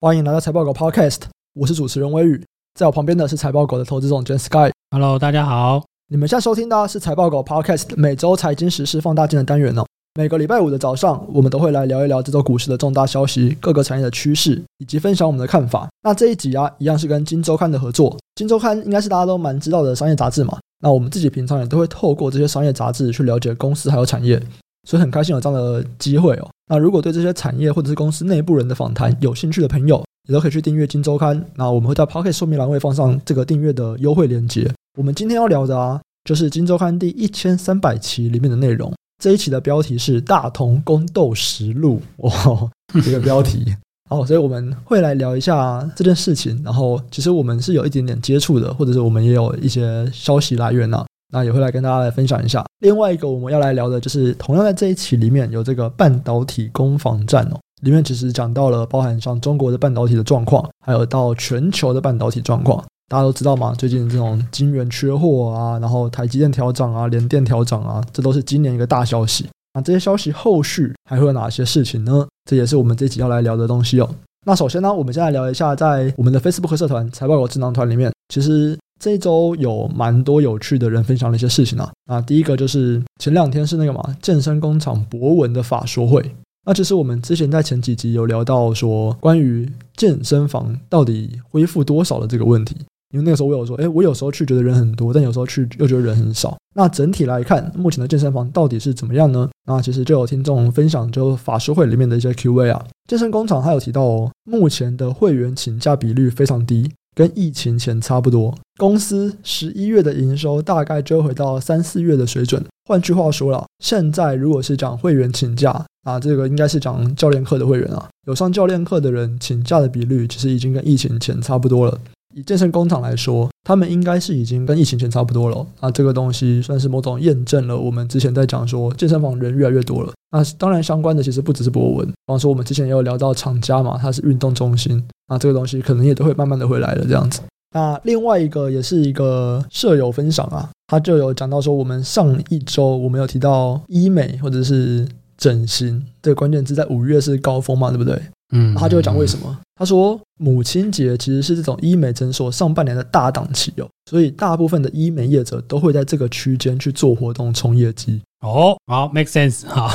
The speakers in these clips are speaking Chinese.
欢迎来到财报狗 Podcast，我是主持人威宇，在我旁边的是财报狗的投资总监 Sky。Hello，大家好。你们现在收听的是财报狗 Podcast 每周财经时事放大镜的单元哦。每个礼拜五的早上，我们都会来聊一聊这周股市的重大消息、各个产业的趋势，以及分享我们的看法。那这一集啊，一样是跟金周刊的合作。金周刊应该是大家都蛮知道的商业杂志嘛。那我们自己平常也都会透过这些商业杂志去了解公司还有产业。所以很开心有这样的机会哦。那如果对这些产业或者是公司内部人的访谈有兴趣的朋友，也都可以去订阅《金周刊》。那我们会在 Pocket 说明栏位放上这个订阅的优惠链接。我们今天要聊的啊，就是《金周刊》第一千三百期里面的内容。这一期的标题是《大同宫斗实录》哦，这个标题。好，所以我们会来聊一下这件事情。然后，其实我们是有一点点接触的，或者是我们也有一些消息来源呢、啊。那也会来跟大家来分享一下。另外一个我们要来聊的就是，同样在这一期里面有这个半导体攻防战哦，里面其实讲到了包含像中国的半导体的状况，还有到全球的半导体状况。大家都知道吗？最近这种晶圆缺货啊，然后台积电调涨啊，联电调涨啊，这都是今年一个大消息。那这些消息后续还会有哪些事情呢？这也是我们这集要来聊的东西哦。那首先呢，我们先来聊一下，在我们的 Facebook 社团财报狗智囊团里面，其实。这一周有蛮多有趣的人分享了一些事情啊，啊，第一个就是前两天是那个嘛，健身工厂博文的法说会。那其实我们之前在前几集有聊到说，关于健身房到底恢复多少的这个问题。因为那个时候我有说，诶，我有时候去觉得人很多，但有时候去又觉得人很少。那整体来看，目前的健身房到底是怎么样呢？那其实就有听众分享，就法说会里面的一些 Q&A 啊，健身工厂他有提到哦，目前的会员请假比率非常低。跟疫情前差不多，公司十一月的营收大概就回到三四月的水准。换句话说了，现在如果是讲会员请假啊，这个应该是讲教练课的会员啊，有上教练课的人请假的比率，其实已经跟疫情前差不多了。以健身工厂来说，他们应该是已经跟疫情前差不多了。那这个东西算是某种验证了我们之前在讲说健身房人越来越多了。那当然相关的其实不只是博文，比方说我们之前也有聊到厂家嘛，它是运动中心，那这个东西可能也都会慢慢的回来了这样子。那另外一个也是一个舍友分享啊，他就有讲到说，我们上一周我们有提到医美或者是整形这个关键字在五月是高峰嘛，对不对？嗯，他就会讲为什么。他说，母亲节其实是这种医美诊所上半年的大档期哦，所以大部分的医美业者都会在这个区间去做活动冲业绩。哦，好，make sense，好，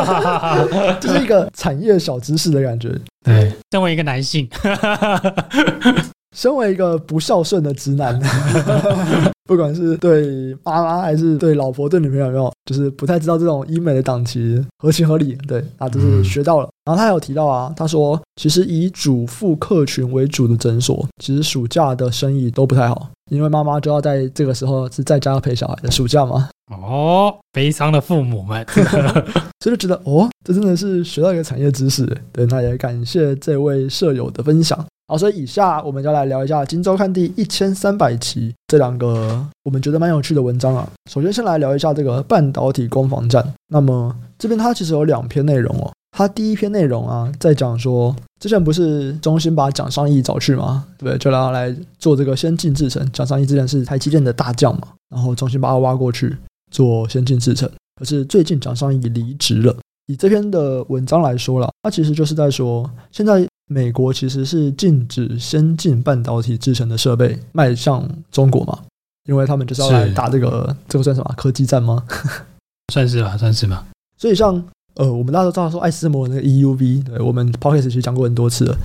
这是一个产业小知识的感觉。对，身为一个男性，身为一个不孝顺的直男。不管是对妈妈还是对老婆、对女朋友，有没有就是不太知道这种医美的档期合情合理？对，啊，就是学到了。然后他有提到啊，他说其实以主妇客群为主的诊所，其实暑假的生意都不太好，因为妈妈就要在这个时候是在家陪小孩的暑假嘛。哦，悲伤的父母们，所以就觉得哦，这真的是学到一个产业知识。对，那也感谢这位舍友的分享。好，所以以下我们就来聊一下《金周刊》第一千三百期这两个我们觉得蛮有趣的文章啊。首先，先来聊一下这个半导体攻防战。那么这边它其实有两篇内容哦。它第一篇内容啊，在讲说之前不是中芯把蒋尚义找去吗？对？就让他来做这个先进制程。蒋尚义之前是台积电的大将嘛，然后中芯把他挖过去做先进制程。可是最近蒋尚义离职了。以这篇的文章来说了，它其实就是在说现在。美国其实是禁止先进半导体制成的设备卖向中国嘛，因为他们就是要来打这个，这个算什么科技战吗？算是吧，算是吧。所以像呃，我们大家都知道说，爱斯摩那个 EUV，对，我们 p o c k e t 其实讲过很多次了，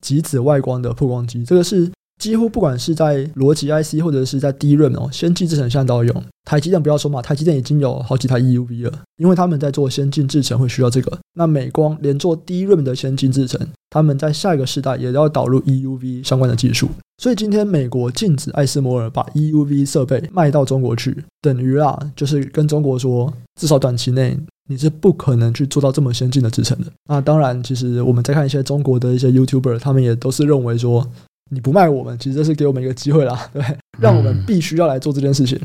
极紫外光的曝光机，这个是。几乎不管是在逻辑 IC 或者是在 DRAM 哦，先进制程现在都要用。台积电不要说嘛，台积电已经有好几台 EUV 了，因为他们在做先进制程会需要这个。那美光连做 DRAM 的先进制程，他们在下一个世代也要导入 EUV 相关的技术。所以今天美国禁止艾斯摩尔把 EUV 设备卖到中国去，等于啊，就是跟中国说，至少短期内你是不可能去做到这么先进的制程的。那当然，其实我们再看一些中国的一些 YouTuber，他们也都是认为说。你不卖我们，其实这是给我们一个机会啦，对，让我们必须要来做这件事情。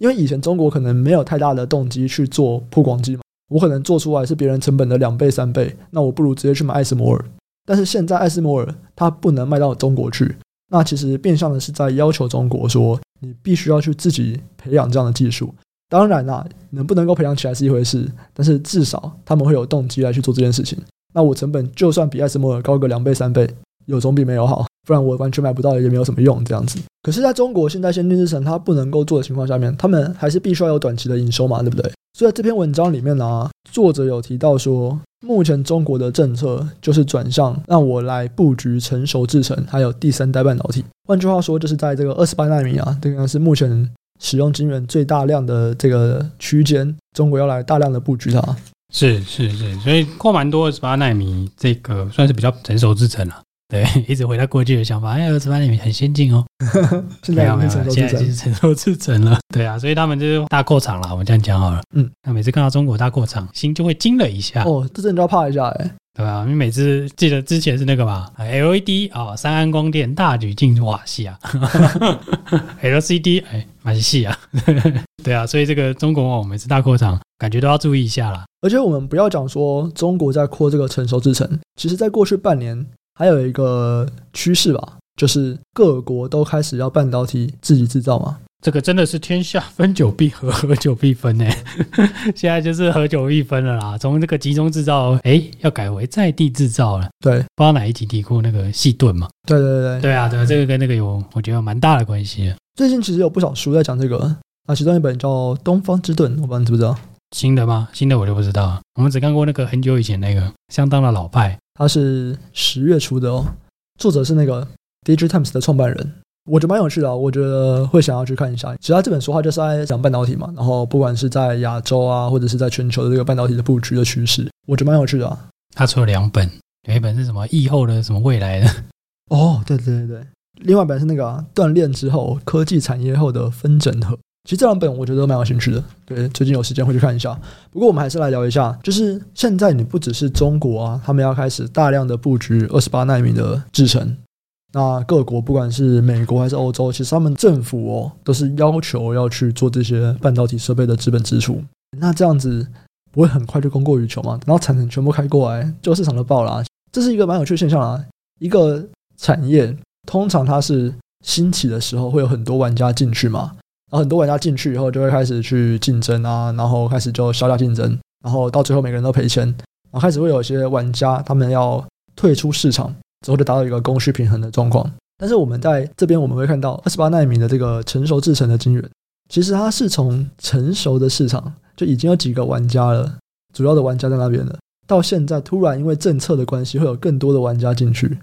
因为以前中国可能没有太大的动机去做曝光机嘛，我可能做出来是别人成本的两倍三倍，那我不如直接去买艾斯摩尔。但是现在艾斯摩尔它不能卖到中国去，那其实变相的是在要求中国说，你必须要去自己培养这样的技术。当然啦，能不能够培养起来是一回事，但是至少他们会有动机来去做这件事情。那我成本就算比艾斯摩尔高个两倍三倍。有总比没有好，不然我完全买不到也没有什么用这样子。可是，在中国现在先进制程它不能够做的情况下面，他们还是必须要有短期的营收嘛，对不对？所以在这篇文章里面呢、作者有提到说，目前中国的政策就是转向让我来布局成熟制程，还有第三代半导体。换句话说，就是在这个二十八纳米啊，这个是目前使用晶圆最大量的这个区间，中国要来大量的布局它。是是是，所以过蛮多二十八纳米，这个算是比较成熟制程了。对，一直回到过去的想法，哎，二十八奈米很先进哦。现在没有，现在已经成熟制成了。对啊，所以他们就是大扩厂了。我们这样讲好了。嗯，那每次看到中国大扩厂，心就会惊了一下。哦，这真的要怕一下哎。对啊，因为每次记得之前是那个吧，LED 啊、哦，三安光电大举进哇西啊，LCD 哎，蛮细啊。对啊，所以这个中国哦，每次大扩厂，感觉都要注意一下啦。而且我们不要讲说中国在扩这个成熟制程，其实在过去半年。还有一个趋势吧，就是各国都开始要半导体自己制造嘛。这个真的是天下分久必合，合久必分呢。现在就是合久必分了啦。从这个集中制造，哎，要改为在地制造了。对，不知道哪一集提过那个细盾嘛？对对对对，对啊，对啊，这个跟那个有，我觉得有蛮大的关系。最近其实有不少书在讲这个啊，其中一本叫《东方之盾》，我不知道你知不知道？新的吗？新的我就不知道。我们只看过那个很久以前那个，相当的老派。它是十月出的哦，作者是那个 DigiTimes 的创办人，我觉得蛮有趣的啊，我觉得会想要去看一下。其实他这本书话就是在讲半导体嘛，然后不管是在亚洲啊，或者是在全球的这个半导体的布局的趋势，我觉得蛮有趣的啊。他出了两本，有一本是什么疫后的什么未来的？哦，对对对对，另外一本是那个啊，断链之后科技产业后的分整合。其实这两本我觉得都蛮有兴趣的，对，最近有时间会去看一下。不过我们还是来聊一下，就是现在你不只是中国啊，他们要开始大量的布局二十八纳米的制程。那各国不管是美国还是欧洲，其实他们政府哦都是要求要去做这些半导体设备的资本支出。那这样子不会很快就供过于求吗？等到产能全部开过来，就市场就爆了啊。这是一个蛮有趣的现象啊。一个产业通常它是兴起的时候会有很多玩家进去嘛。然后很多玩家进去以后，就会开始去竞争啊，然后开始就削价竞争，然后到最后每个人都赔钱，然后开始会有一些玩家他们要退出市场，之后就达到一个供需平衡的状况。但是我们在这边我们会看到，二十八纳米的这个成熟制程的晶圆，其实它是从成熟的市场就已经有几个玩家了，主要的玩家在那边了，到现在突然因为政策的关系，会有更多的玩家进去，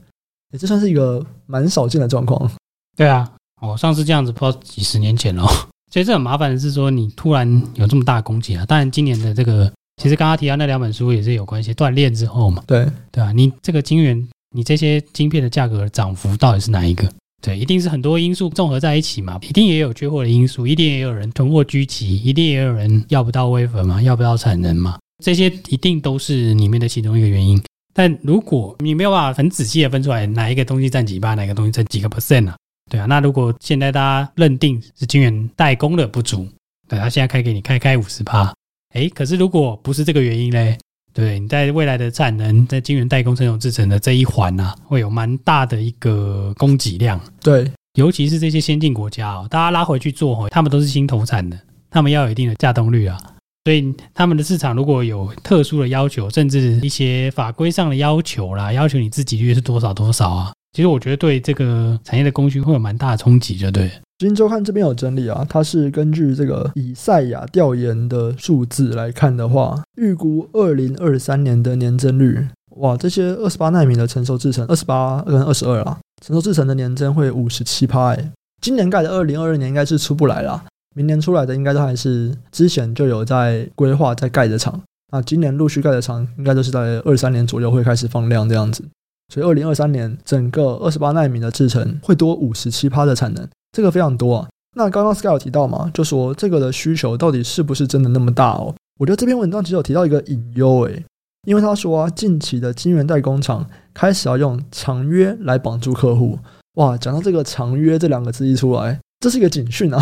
也这算是一个蛮少见的状况。对啊。哦，上次这样子，不知道几十年前了。所以这很麻烦的是说，你突然有这么大的供给啊。当然，今年的这个，其实刚刚提到那两本书也是有关系，锻炼之后嘛。对对啊，你这个晶圆，你这些晶片的价格涨幅到底是哪一个？对，一定是很多因素综合在一起嘛。一定也有缺货的因素，一定也有人囤货居奇，一定也有人要不到 wafer 嘛，要不到产能嘛。这些一定都是里面的其中一个原因。但如果你没有办法很仔细的分出来哪一个东西占几趴，哪个东西占几个 percent 啊？对啊，那如果现在大家认定是晶圆代工的不足，对，他现在开给你开开五十趴，诶，可是如果不是这个原因嘞，对，你在未来的产能在晶圆代工成熟制程的这一环呐、啊，会有蛮大的一个供给量。对，尤其是这些先进国家哦，大家拉回去做哦，他们都是新投产的，他们要有一定的稼动率啊，所以他们的市场如果有特殊的要求，甚至一些法规上的要求啦，要求你自给率是多少多少啊。其实我觉得对这个产业的供需会有蛮大的冲击，就对。《金周刊》这边有整理啊，它是根据这个以赛亚调研的数字来看的话，预估二零二三年的年增率，哇，这些二十八奈米的成熟制程，二十八跟二十二啊，成熟制程的年增会五十七趴。今年盖的二零二二年应该是出不来了，明年出来的应该都还是之前就有在规划在盖的厂，那今年陆续盖的厂应该都是在二三年左右会开始放量这样子。所以，二零二三年整个二十八纳米的制程会多五十七趴的产能，这个非常多啊。那刚刚 Sky 有提到嘛，就说这个的需求到底是不是真的那么大哦？我觉得这篇文章其实有提到一个隐忧诶，因为他说啊，近期的晶圆代工厂开始要用长约来绑住客户。哇，讲到这个长约这两个字一出来。这是一个警讯啊！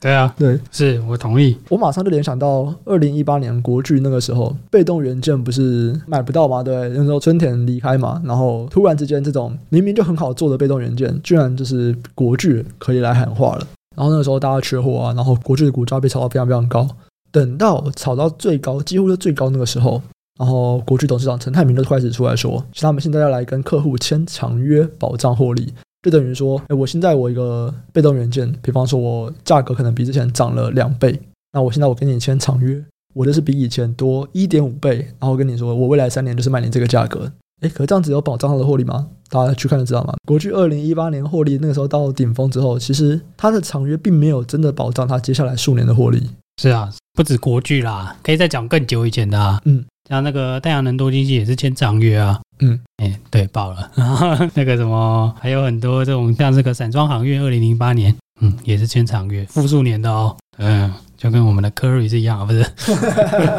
对啊，对，是我同意。我马上就联想到二零一八年国剧那个时候，被动元件不是买不到吗？对，那时候春田离开嘛，然后突然之间，这种明明就很好做的被动元件，居然就是国剧可以来喊话了。然后那个时候大家缺货啊，然后国剧的股价被炒到非常非常高。等到炒到最高，几乎是最高那个时候，然后国剧董事长陈泰明就开始出来说，是他们现在要来跟客户签长约保障获利，就等于说，哎，我现在我一个被动元件，比方说我价格可能比之前涨了两倍，那我现在我跟你签长约，我就是比以前多一点五倍，然后跟你说，我未来三年就是卖你这个价格。哎，可是这样子有保障它的获利吗？大家去看就知道嘛。国巨二零一八年获利那个时候到顶峰之后，其实它的长约并没有真的保障它接下来数年的获利。是啊，不止国巨啦，可以再讲更久以前的啊。嗯，像那个太阳能多晶系也是签长约啊。嗯，哎，对，爆了。然后那个什么，还有很多这种像这个散装航运，二零零八年，嗯，也是签长约，复数年的哦。嗯。就跟我们的 Curry 是一样，不是？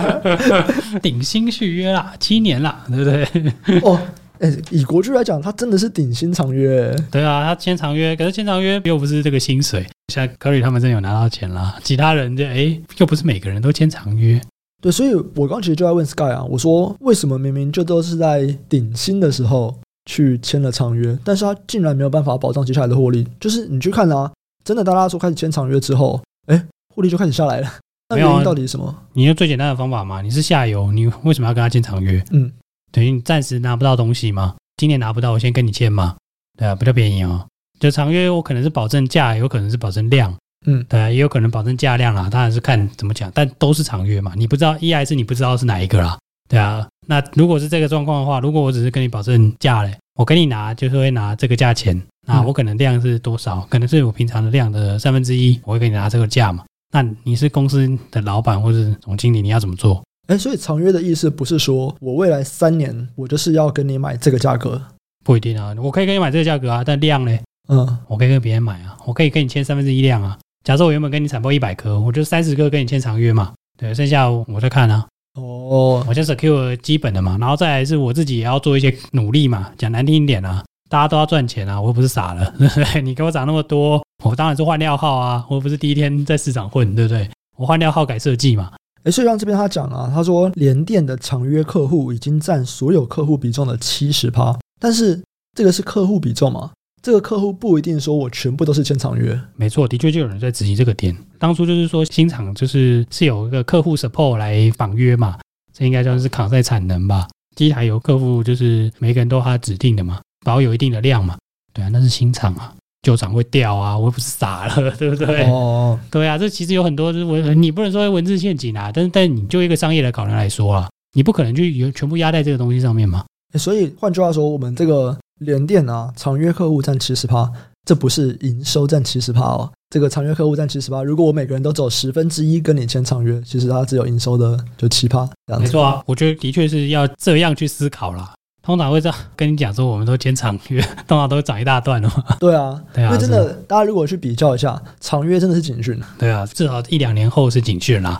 顶薪续约啦，七年啦，对不对？哦，哎，以国剧来讲，他真的是顶薪长约。对啊，他签长约，可是签长约又不是这个薪水。像 Curry 他们真有拿到钱啦，其他人就哎，又不是每个人都签长约。对，所以我刚其实就在问 Sky 啊，我说为什么明明就都是在顶薪的时候去签了长约，但是他竟然没有办法保障接下来的获利？就是你去看啊，真的大家说开始签长约之后，哎。获利就开始下来了，那原因到底是什么？啊、你用最简单的方法嘛？你是下游，你为什么要跟他签长约？嗯，等于你暂时拿不到东西嘛？今年拿不到，我先跟你签嘛？对啊，比较便宜哦。就长约，我可能是保证价，有可能是保证量。嗯，对啊，也有可能保证价量啦。当然是看怎么讲，但都是长约嘛。你不知道一还是你不知道是哪一个啦？对啊，那如果是这个状况的话，如果我只是跟你保证价嘞，我跟你拿就是会拿这个价钱，那我可能量是多少？可能是我平常的量的三分之一，我会给你拿这个价嘛？那你是公司的老板或是总经理，你要怎么做？哎，所以长约的意思不是说我未来三年我就是要跟你买这个价格，不一定啊，我可以跟你买这个价格啊，但量嘞？嗯，我可以跟别人买啊，我可以跟你签三分之一量啊。假设我原本跟你采购一百颗，我就三十颗跟你签长约嘛，对，剩下我再看啊。哦，我先 secure 基本的嘛，然后再来是我自己也要做一些努力嘛，讲难听一点啊。大家都要赚钱啊！我又不是傻了，对不对？你给我涨那么多，我当然是换料号啊！我又不是第一天在市场混，对不对？我换料号改设计嘛。诶，所以像这边他讲啊，他说联电的长约客户已经占所有客户比重的七十趴，但是这个是客户比重嘛？这个客户不一定说我全部都是签长约。没错，的确就有人在质疑这个点。当初就是说新厂就是是有一个客户 support 来绑约嘛，这应该算是扛在产能吧？机台有客户就是每个人都他指定的嘛。保有一定的量嘛，对啊，那是新厂啊，旧厂会掉啊，我又不是傻了，对不对？哦，对啊，这其实有很多就是文，你不能说文字陷阱啊，但是但你就一个商业的考量来说啊，你不可能就全部压在这个东西上面嘛。所以换句话说，我们这个联电啊，长约客户占七十趴，这不是营收占七十趴哦，这个长约客户占七十趴。如果我每个人都走十分之一跟你签长约，其实它只有营收的就七趴。没错啊，我觉得的确是要这样去思考啦。通常会这样跟你讲说，我们都签长约，通常都涨一大段的嘛。对啊，对啊，因为真的，大家如果去比较一下，长约真的是警讯。对啊，至少一两年后是警讯啦，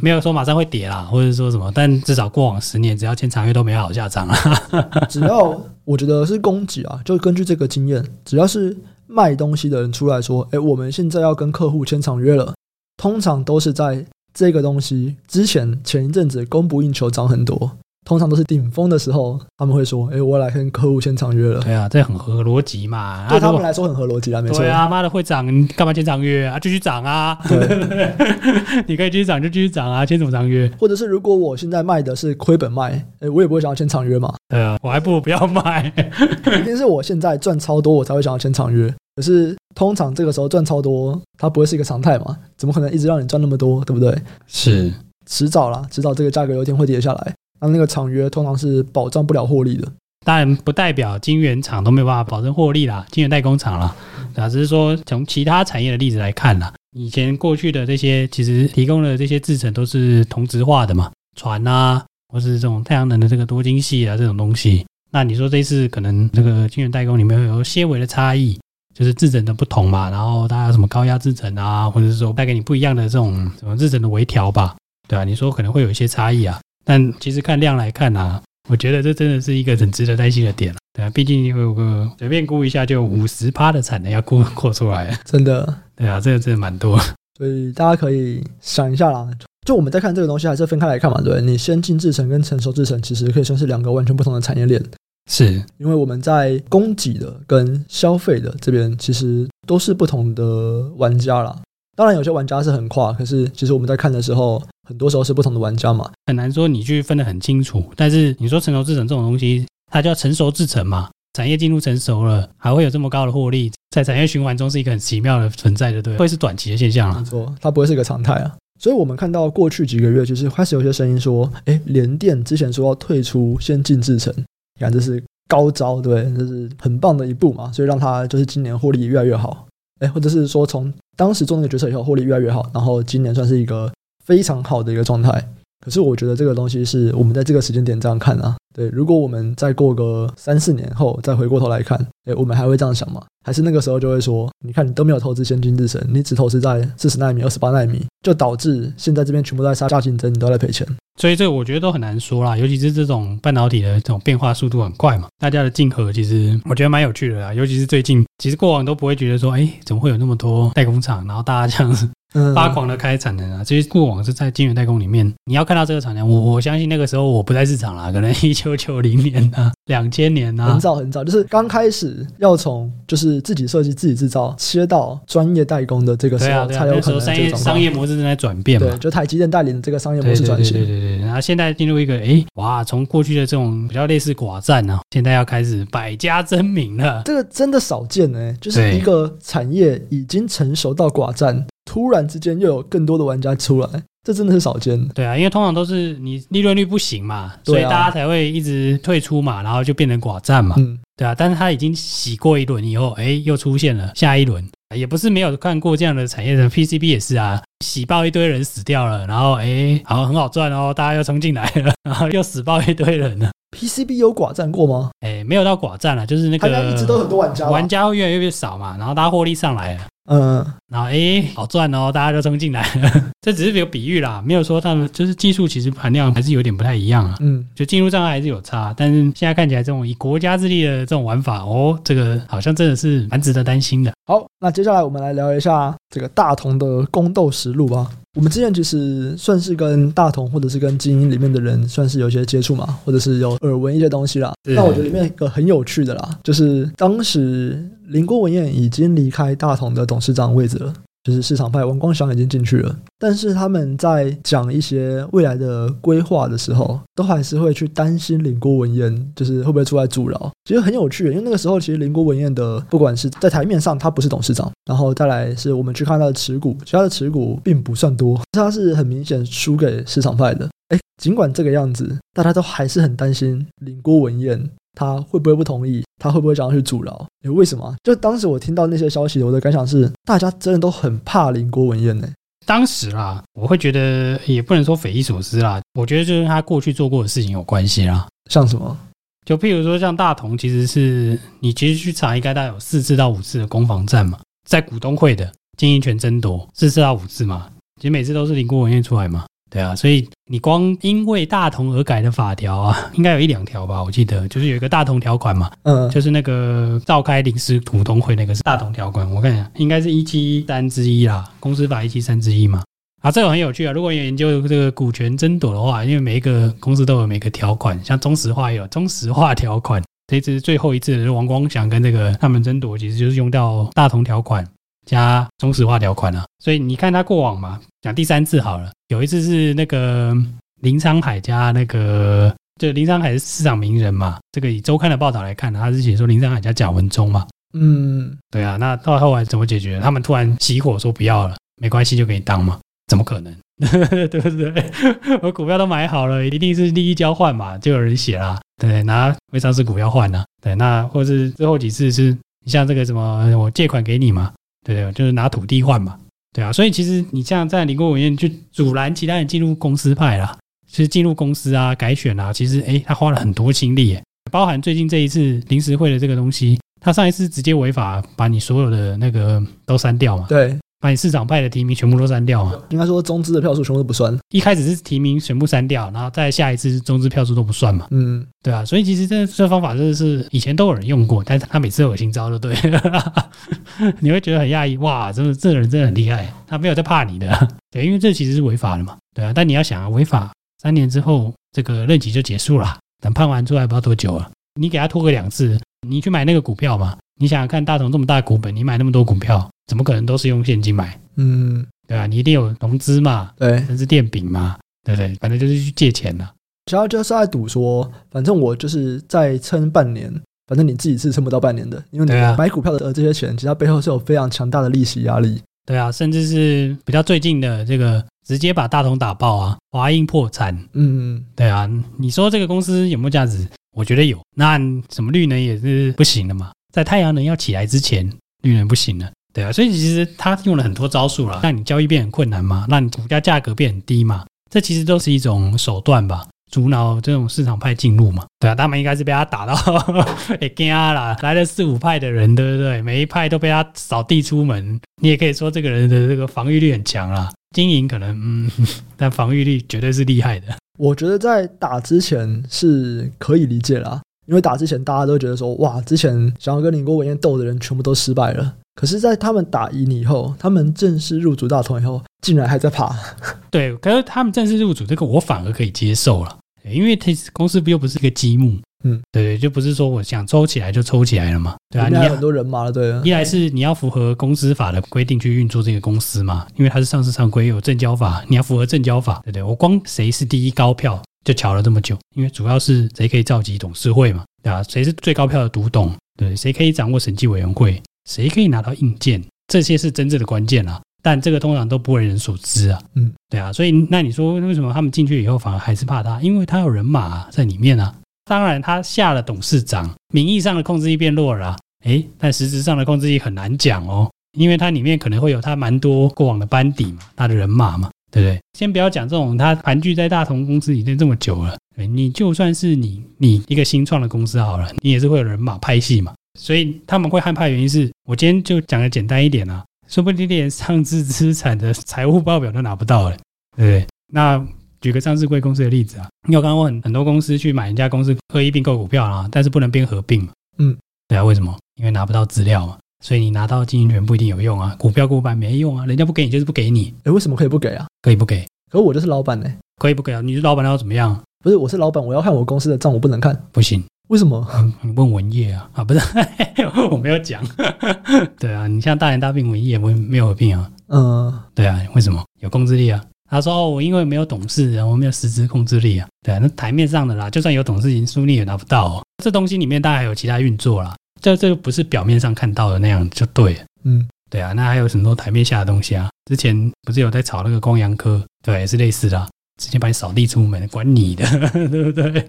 没有说马上会跌啦，或者说什么，但至少过往十年，只要签长约都没好下场啊。只要我觉得是供给啊，就根据这个经验，只要是卖东西的人出来说，哎，我们现在要跟客户签长约了，通常都是在这个东西之前前一阵子供不应求，涨很多。通常都是顶峰的时候，他们会说：“哎、欸，我来跟客户签长约了。”对啊，这很合逻辑嘛。对他们来说很合逻辑啊，没错。对啊，妈的会涨，你干嘛签长约啊？继续涨啊！对 你可以继续涨就继续涨啊，签什么长约？或者是如果我现在卖的是亏本卖，哎、欸，我也不会想要签长约嘛。对啊，我还不如不要卖。一定是我现在赚超多，我才会想要签长约。可是通常这个时候赚超多，它不会是一个常态嘛？怎么可能一直让你赚那么多？对不对？是，迟早啦，迟早这个价格有一天会跌下来。那那个厂约通常是保障不了获利的，当然不代表晶圆厂都没有办法保证获利啦，晶圆代工厂啦，啊，只是说从其他产业的例子来看啦，以前过去的这些其实提供的这些制程都是同质化的嘛，船啊，或是这种太阳能的这个多晶系啊这种东西，那你说这次可能这个晶圆代工里面有些微的差异，就是制程的不同嘛，然后大家有什么高压制程啊，或者是说带给你不一样的这种什么制程的微调吧，对啊，你说可能会有一些差异啊。但其实看量来看啊，我觉得这真的是一个很值得担心的点了。对啊，毕竟有个随便估一下，就五十趴的产能要估扩出来，真的。对啊，这个真的蛮多。所以大家可以想一下啦，就我们在看这个东西，还是分开来看嘛。对，你先进制程跟成熟制程，其实可以算是两个完全不同的产业链。是因为我们在供给的跟消费的这边，其实都是不同的玩家啦。当然有些玩家是很跨，可是其实我们在看的时候，很多时候是不同的玩家嘛，很难说你去分得很清楚。但是你说成熟制程这种东西，它叫成熟制程嘛，产业进入成熟了，还会有这么高的获利，在产业循环中是一个很奇妙的存在的，对，会是短期的现象啊。没错，它不会是一个常态啊。所以我们看到过去几个月，就是开始有些声音说，哎，联电之前说要退出先进制程，你看这是高招，对，这是很棒的一步嘛，所以让它就是今年获利越来越好。哎，或者是说从当时做那个决策以后，获利越来越好，然后今年算是一个非常好的一个状态。可是我觉得这个东西是我们在这个时间点这样看啊。对，如果我们再过个三四年后再回过头来看，哎，我们还会这样想吗？还是那个时候就会说，你看你都没有投资先进制程，你只投资在四十纳米、二十八纳米，就导致现在这边全部在杀价竞争，你都在赔钱。所以这个我觉得都很难说啦，尤其是这种半导体的这种变化速度很快嘛，大家的竞合其实我觉得蛮有趣的啦。尤其是最近，其实过往都不会觉得说，哎，怎么会有那么多代工厂，然后大家这样子。发狂的开产能啊！其实过往是在晶圆代工里面，你要看到这个产能，我我相信那个时候我不在市场啦，可能一九九零年啊，两千年啊，很早很早，就是刚开始要从就是自己设计、自己制造切到专业代工的这个时候，才有可能商业商业模式正在转变嘛。对，就台积电带领的这个商业模式转型。对对对对，然后现在进入一个哎哇，从过去的这种比较类似寡占啊，现在要开始百家争鸣了。这个真的少见呢，就是一个产业已经成熟到寡占。突然之间又有更多的玩家出来，这真的是少见。对啊，因为通常都是你利润率不行嘛，所以大家才会一直退出嘛，然后就变成寡占嘛。嗯，对啊。但是他已经洗过一轮以后，哎，又出现了下一轮，也不是没有看过这样的产业的 PCB 也是啊，洗爆一堆人死掉了，然后哎，好很好赚哦，大家又冲进来了，然后又死爆一堆人了。PCB 有寡占过吗？哎，没有到寡占了，就是那个一直都很多玩家，玩家会越来越少嘛，然后大家获利上来了。嗯，然后诶，好赚哦，大家就冲进来了。这只是一个比喻啦，没有说他们就是技术其实含量还是有点不太一样啊。嗯，就进入障碍还是有差，但是现在看起来这种以国家之力的这种玩法，哦，这个好像真的是蛮值得担心的。好，那接下来我们来聊一下这个大同的宫斗实录吧。我们之前其实算是跟大同或者是跟精英里面的人算是有些接触嘛，或者是有耳闻一些东西啦。那我觉得里面一个很有趣的啦，就是当时林郭文彦已经离开大同的董事长位置了。就是市场派王光祥已经进去了，但是他们在讲一些未来的规划的时候，都还是会去担心林郭文彦，就是会不会出来阻挠。其实很有趣，因为那个时候其实林郭文彦的不管是在台面上他不是董事长，然后再来是我们去看他的持股，其他的持股并不算多，他是很明显输给市场派的。哎，尽管这个样子，大家都还是很担心林郭文彦。他会不会不同意？他会不会想要去阻挠？诶，为什么？就当时我听到那些消息，我的感想是，大家真的都很怕林郭文彦呢。当时啦，我会觉得也不能说匪夷所思啦。我觉得就跟他过去做过的事情有关系啦。像什么？就譬如说，像大同，其实是你其实去查，应该大概有四次到五次的攻防战嘛，在股东会的经营权争夺四次到五次嘛，其实每次都是林郭文彦出来嘛。对啊，所以你光因为大同而改的法条啊，应该有一两条吧？我记得就是有一个大同条款嘛，嗯，就是那个召开临时股东会那个是大同条款，我看一下，应该是一七三之一啦，公司法一七三之一嘛。啊，这个很有趣啊！如果有研究这个股权争夺的话，因为每一个公司都有每个条款，像中石化也有中石化条款，这次最后一次王光祥跟这个他们争夺，其实就是用到大同条款。加中石化条款啊，所以你看他过往嘛，讲第三次好了，有一次是那个林昌海加那个，就林昌海是市场名人嘛，这个以周刊的报道来看，他是写说林昌海加贾文忠嘛，嗯，对啊，那到后来怎么解决？他们突然熄火说不要了，没关系就给你当嘛，怎么可能？对不对？我股票都买好了，一定是利益交换嘛，就有人写啦，对，拿未上市股票换呢，对，那或是最后几次是你像这个什么，我借款给你嘛。对对，就是拿土地换嘛，对啊，所以其实你像在林国文院去阻拦其他人进入公司派啦，其实进入公司啊、改选啊，其实诶，他花了很多精力，包含最近这一次临时会的这个东西，他上一次直接违法把你所有的那个都删掉嘛，对。把你市场派的提名全部都删掉啊！应该说中资的票数全部都不算。一开始是提名全部删掉，然后再下一次中资票数都不算嘛。嗯，对啊。所以其实这这方法真的是以前都有人用过，但是他每次都有新招，就对了。你会觉得很讶异，哇，真的这个人真的很厉害，他没有在怕你的。对，因为这其实是违法的嘛。对啊，但你要想啊，违法三年之后这个任期就结束了，等判完出来不知道多久了。你给他拖个两次，你去买那个股票嘛？你想想看，大同这么大的股本，你买那么多股票。怎么可能都是用现金买？嗯，对啊，你一定有融资嘛，对，甚至垫饼嘛，对不对？反正就是去借钱了。主要就是在赌说，反正我就是再撑半年，反正你自己是撑不到半年的，因为你买股票的这些钱，其实它背后是有非常强大的利息压力。对啊，甚至是比较最近的这个，直接把大同打爆啊，华映破产。嗯，对啊，你说这个公司有没有价值？我觉得有。那什么绿能也是不行的嘛，在太阳能要起来之前，绿能不行了。对啊，所以其实他用了很多招数了，让你交易变很困难嘛，让你股价价格变很低嘛，这其实都是一种手段吧。阻挠这种市场派进入嘛？对啊，他们应该是被他打到 哎惊啦！来了四五派的人，对不对？每一派都被他扫地出门。你也可以说这个人的这个防御力很强啦，经营可能嗯，但防御力绝对是厉害的。我觉得在打之前是可以理解啦，因为打之前大家都觉得说哇，之前想要跟林郭文彦斗的人全部都失败了。可是，在他们打赢以后，他们正式入主大同以后，竟然还在爬。对，可是他们正式入主这个，我反而可以接受了，因为他公司不又不是一个积木，嗯，对，就不是说我想抽起来就抽起来了嘛，对啊，你有很多人马了，对啊。一来是你要符合公司法的规定去运作这个公司嘛，因为它是上市上规有证交法，你要符合证交法，对不对？我光谁是第一高票就瞧了这么久，因为主要是谁可以召集董事会嘛，对啊，谁是最高票的独董，对，谁可以掌握审计委员会。谁可以拿到硬件？这些是真正的关键啊！但这个通常都不为人所知啊。嗯，对啊，所以那你说为什么他们进去以后反而还是怕他？因为他有人马啊在里面啊。当然，他下了董事长，名义上的控制力变弱了，诶，但实质上的控制力很难讲哦，因为它里面可能会有他蛮多过往的班底嘛，他的人马嘛，对不对？先不要讲这种，他盘踞在大同公司里面这么久了，你就算是你你一个新创的公司好了，你也是会有人马拍戏嘛。所以他们会害怕原因是，我今天就讲的简单一点啊，说不定连上市资产的财务报表都拿不到了，对不对？那举个上市贵公司的例子啊，因为我刚刚问很多公司去买人家公司合一并购股票啊，但是不能边合并嘛，嗯，对啊，为什么？因为拿不到资料嘛，所以你拿到经营权不一定有用啊，股票过半没用啊，人家不给你就是不给你，诶，为什么可以不给啊？可以不给？可是我就是老板呢，可以不给啊？你是老板要怎么样？不是，我是老板，我要看我公司的账，我不能看，不行。为什么？你问文业啊？啊，不是，我没有讲。对啊，你像大人大病文业，我没有病啊。嗯，对啊，为什么？有控制力啊。他说哦，我因为没有董事啊，我没有实质控制力啊。对啊，那台面上的啦，就算有董事，营收你也拿不到哦。这东西里面当然还有其他运作啦，这这个不是表面上看到的那样就对了。嗯，对啊，那还有很多台面下的东西啊。之前不是有在炒那个光阳科？对，也是类似的啊，直接把你扫地出门，管你的，对不对？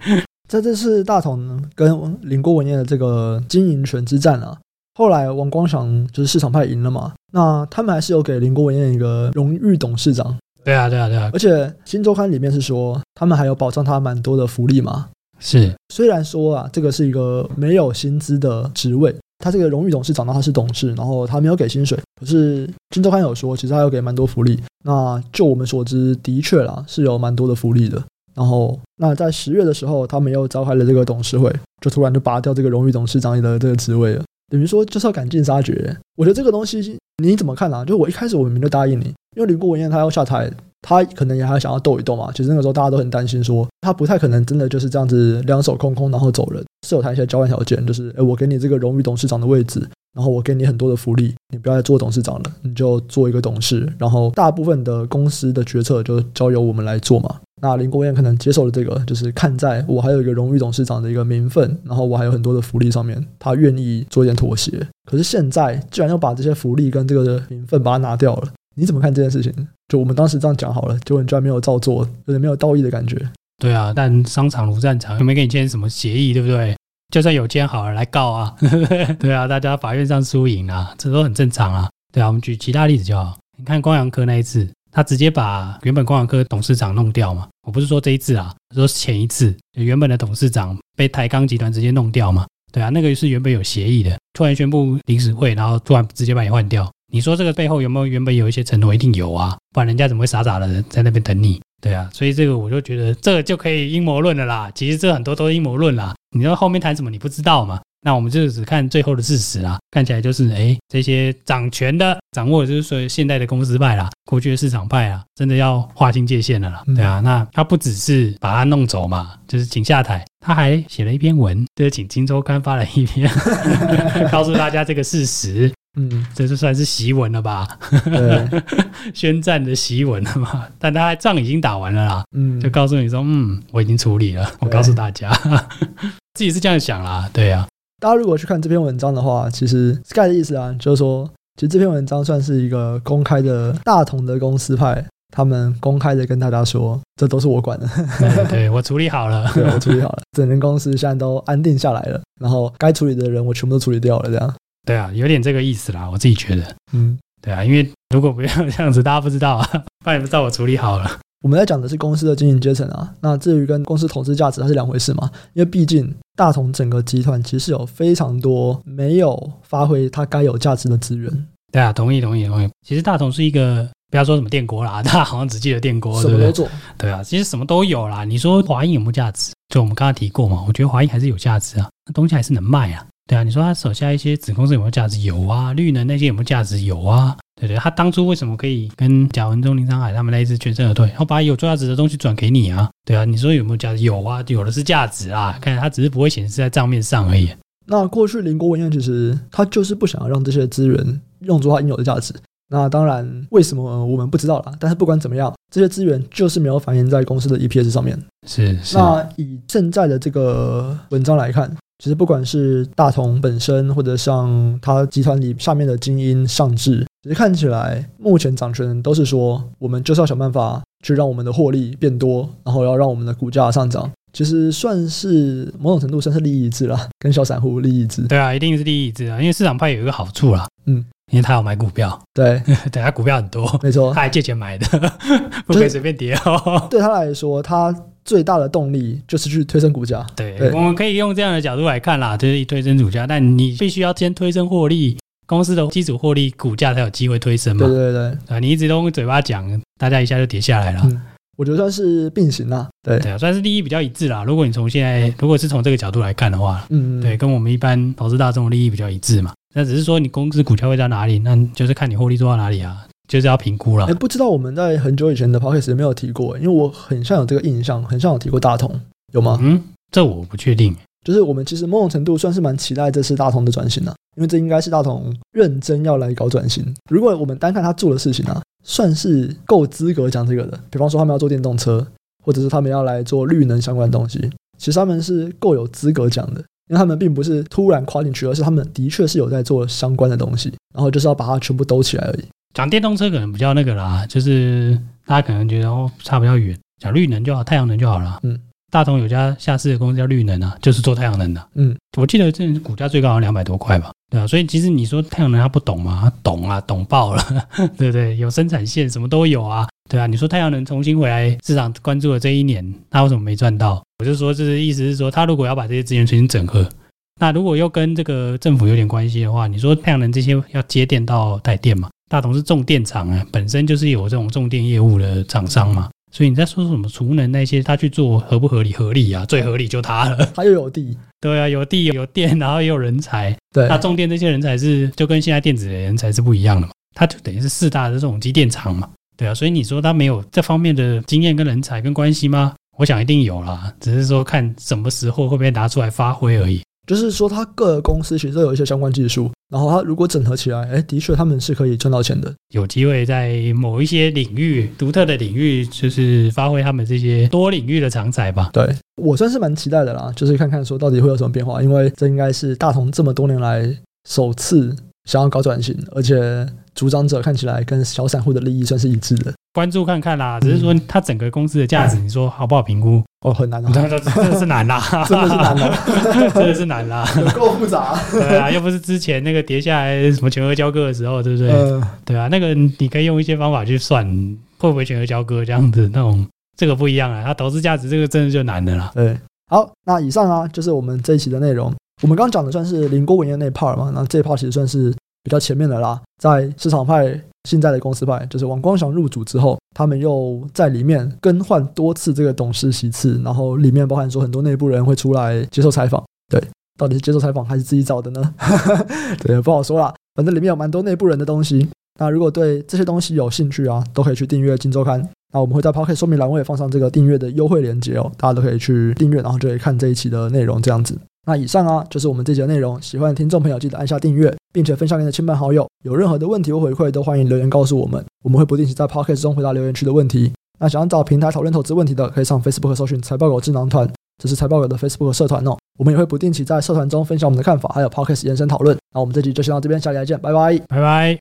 在这次大同跟林郭文彦的这个经营权之战啊，后来王光祥就是市场派赢了嘛，那他们还是有给林郭文彦一个荣誉董事长。对啊，对啊，对啊。而且《新周刊》里面是说，他们还有保障他蛮多的福利嘛。是，虽然说啊，这个是一个没有薪资的职位，他这个荣誉董事长呢，他是董事，然后他没有给薪水。可是《新周刊》有说，其实他有给蛮多福利。那就我们所知，的确啦，是有蛮多的福利的。然后，那在十月的时候，他们又召开了这个董事会，就突然就拔掉这个荣誉董事长的这个职位了，等于说就是要赶尽杀绝。我觉得这个东西你怎么看啊？就我一开始我明明就答应你，因为林郭文彦他要下台，他可能也还想要斗一斗嘛。其实那个时候大家都很担心说，说他不太可能真的就是这样子两手空空然后走人，是有谈一些交换条件，就是诶我给你这个荣誉董事长的位置，然后我给你很多的福利，你不要再做董事长了，你就做一个董事，然后大部分的公司的决策就交由我们来做嘛。那林国彦可能接受了这个，就是看在我还有一个荣誉董事长的一个名分，然后我还有很多的福利上面，他愿意做一点妥协。可是现在居然要把这些福利跟这个名分把它拿掉了，你怎么看这件事情？就我们当时这样讲好了，结果你居然没有照做，有点没有道义的感觉。对啊，但商场如战场，又没跟你签什么协议，对不对？就算有签好了，来告啊！对啊，大家法院上输赢啊，这都很正常啊。对啊，我们举其他例子就好。你看光阳科那一次。他直接把原本光阳科董事长弄掉嘛？我不是说这一次啊，说前一次原本的董事长被台钢集团直接弄掉嘛？对啊，那个是原本有协议的，突然宣布临时会，然后突然直接把你换掉。你说这个背后有没有原本有一些承诺？一定有啊，不然人家怎么会傻傻的在那边等你？对啊，所以这个我就觉得这个就可以阴谋论了啦。其实这很多都是阴谋论啦。你说后面谈什么你不知道嘛？那我们就只看最后的事实啦，看起来就是，哎，这些掌权的、掌握就是说现代的公司派啦，过去的市场派啊，真的要划清界限了啦，对啊，那他不只是把他弄走嘛，就是请下台，他还写了一篇文，就是请《今周刊》发了一篇，告诉大家这个事实，嗯，这就算是檄文了吧？对，宣战的檄文了嘛？但他仗已经打完了啦，嗯，就告诉你说，嗯，我已经处理了。我告诉大家，自己是这样想啦，对呀、啊。大家如果去看这篇文章的话，其实 Sky 的意思啊，就是说，其实这篇文章算是一个公开的大同的公司派，他们公开的跟大家说，这都是我管的，对，对我处理好了，对我处理好了，整间公司现在都安定下来了，然后该处理的人我全部都处理掉了，这样。对啊，有点这个意思啦，我自己觉得，嗯，对啊，因为如果不要这样子，大家不知道啊，不然也不知道我处理好了。我们在讲的是公司的经营阶层啊，那至于跟公司投资价值，它是两回事嘛。因为毕竟大同整个集团其实有非常多没有发挥它该有价值的资源。对啊，同意同意同意。其实大同是一个，不要说什么电锅啦，大家好像只记得电锅，什么都做。对啊，其实什么都有啦。你说华映有没有价值？就我们刚刚提过嘛，我觉得华映还是有价值啊，那东西还是能卖啊。对啊，你说他手下一些子公司有没有价值？有啊，绿能那些有没有价值？有啊。对对，他当初为什么可以跟贾文忠、林昌海他们那一支全身而退，然后把有价值的东西转给你啊？对啊，你说有没有价值？有啊，有的是价值啊，看来他只是不会显示在账面上而已。那过去林国文彦其实他就是不想要让这些资源用作他应有的价值。那当然，为什么我们不知道啦？但是不管怎么样，这些资源就是没有反映在公司的 EPS 上面。是是。那以现在的这个文章来看。其实不管是大同本身，或者像他集团里下面的精英上至，其实看起来目前掌权人都是说，我们就是要想办法去让我们的获利变多，然后要让我们的股价上涨。其实算是某种程度算是利益一致啦，跟小散户利益一致。对啊，一定是利益一致啊，因为市场派有一个好处啦，嗯，因为他要买股票，对，等下股票很多，没错，他还借钱买的，不可以随便跌哦。对他来说，他。最大的动力就是去推升股价。对，对，我们可以用这样的角度来看啦，就是推升股价。但你必须要先推升获利，公司的基础获利，股价才有机会推升嘛。对对对，啊，你一直都用嘴巴讲，大家一下就跌下来了。嗯，我觉得算是并行啦。对对啊，算是利益比较一致啦。如果你从现在，如果是从这个角度来看的话，嗯，对，跟我们一般投资大众的利益比较一致嘛。那只是说你公司股价会在哪里，那就是看你获利做到哪里啊。就是要评估了。哎，不知道我们在很久以前的 podcast 有没有提过？因为我很像有这个印象，很像有提过大同，有吗？嗯，这我不确定。就是我们其实某种程度算是蛮期待这次大同的转型的，因为这应该是大同认真要来搞转型。如果我们单看他做的事情啊，算是够资格讲这个的。比方说他们要做电动车，或者是他们要来做绿能相关的东西，其实他们是够有资格讲的，因为他们并不是突然跨进去，而是他们的确是有在做相关的东西，然后就是要把它全部兜起来而已。讲电动车可能比较那个啦，就是大家可能觉得哦差比较远，讲绿能就好，太阳能就好了。嗯，大同有家下市的公司叫绿能啊，就是做太阳能的。嗯，我记得这股价最高好像两百多块吧？对啊，所以其实你说太阳能他不懂吗？他懂啊，懂爆了，对不对？有生产线，什么都有啊，对啊。你说太阳能重新回来市场关注了这一年，他为什么没赚到？我就说，这是意思是说，他如果要把这些资源重新整合，那如果又跟这个政府有点关系的话，你说太阳能这些要接电到台电嘛？大同是重电厂啊，本身就是有这种重电业务的厂商嘛，所以你在说什么储能那些，他去做合不合理？合理啊，最合理就他了。他又有地，对啊，有地有电，然后也有人才。对，那重电这些人才是就跟现在电子的人才是不一样的嘛，他就等于是四大的这种机电厂嘛，对啊，所以你说他没有这方面的经验跟人才跟关系吗？我想一定有啦，只是说看什么时候会不会拿出来发挥而已。就是说，他各个公司其实都有一些相关技术，然后他如果整合起来，哎，的确他们是可以赚到钱的，有机会在某一些领域、独特的领域，就是发挥他们这些多领域的长才吧。对，我算是蛮期待的啦，就是看看说到底会有什么变化，因为这应该是大同这么多年来首次想要搞转型，而且主张者看起来跟小散户的利益算是一致的。关注看看啦，只是说它整个公司的价值，你说好不好评估？哦，很难啊，真的是难啦，真的是难啦，真的是难啦，有够复杂。对啊，又不是之前那个跌下来什么全额交割的时候，对不对？呃、对啊，那个你可以用一些方法去算会不会全额交割这样子，那种这个不一样啊。它投资价值这个真的就难的啦。对，好，那以上啊就是我们这一期的内容。我们刚刚讲的算是林郭文彦那 part 嘛，那这一 part 其实算是比较前面的啦，在市场派。现在的公司派就是王光祥入主之后，他们又在里面更换多次这个董事席次，然后里面包含说很多内部人会出来接受采访。对，到底是接受采访还是自己找的呢？对，不好说啦。反正里面有蛮多内部人的东西。那如果对这些东西有兴趣啊，都可以去订阅《金周刊》。那我们会在 Podcast 说明栏位放上这个订阅的优惠链接哦，大家都可以去订阅，然后就可以看这一期的内容这样子。那以上啊就是我们这节的内容，喜欢的听众朋友记得按下订阅。并且分享给你的亲朋好友。有任何的问题或回馈，都欢迎留言告诉我们，我们会不定期在 Podcast 中回答留言区的问题。那想要找平台讨论投资问题的，可以上 Facebook 搜寻财报狗智囊团，这是财报狗的 Facebook 社团哦。我们也会不定期在社团中分享我们的看法，还有 Podcast 延伸讨论。那我们这集就先到这边，下期再见，拜拜，拜拜。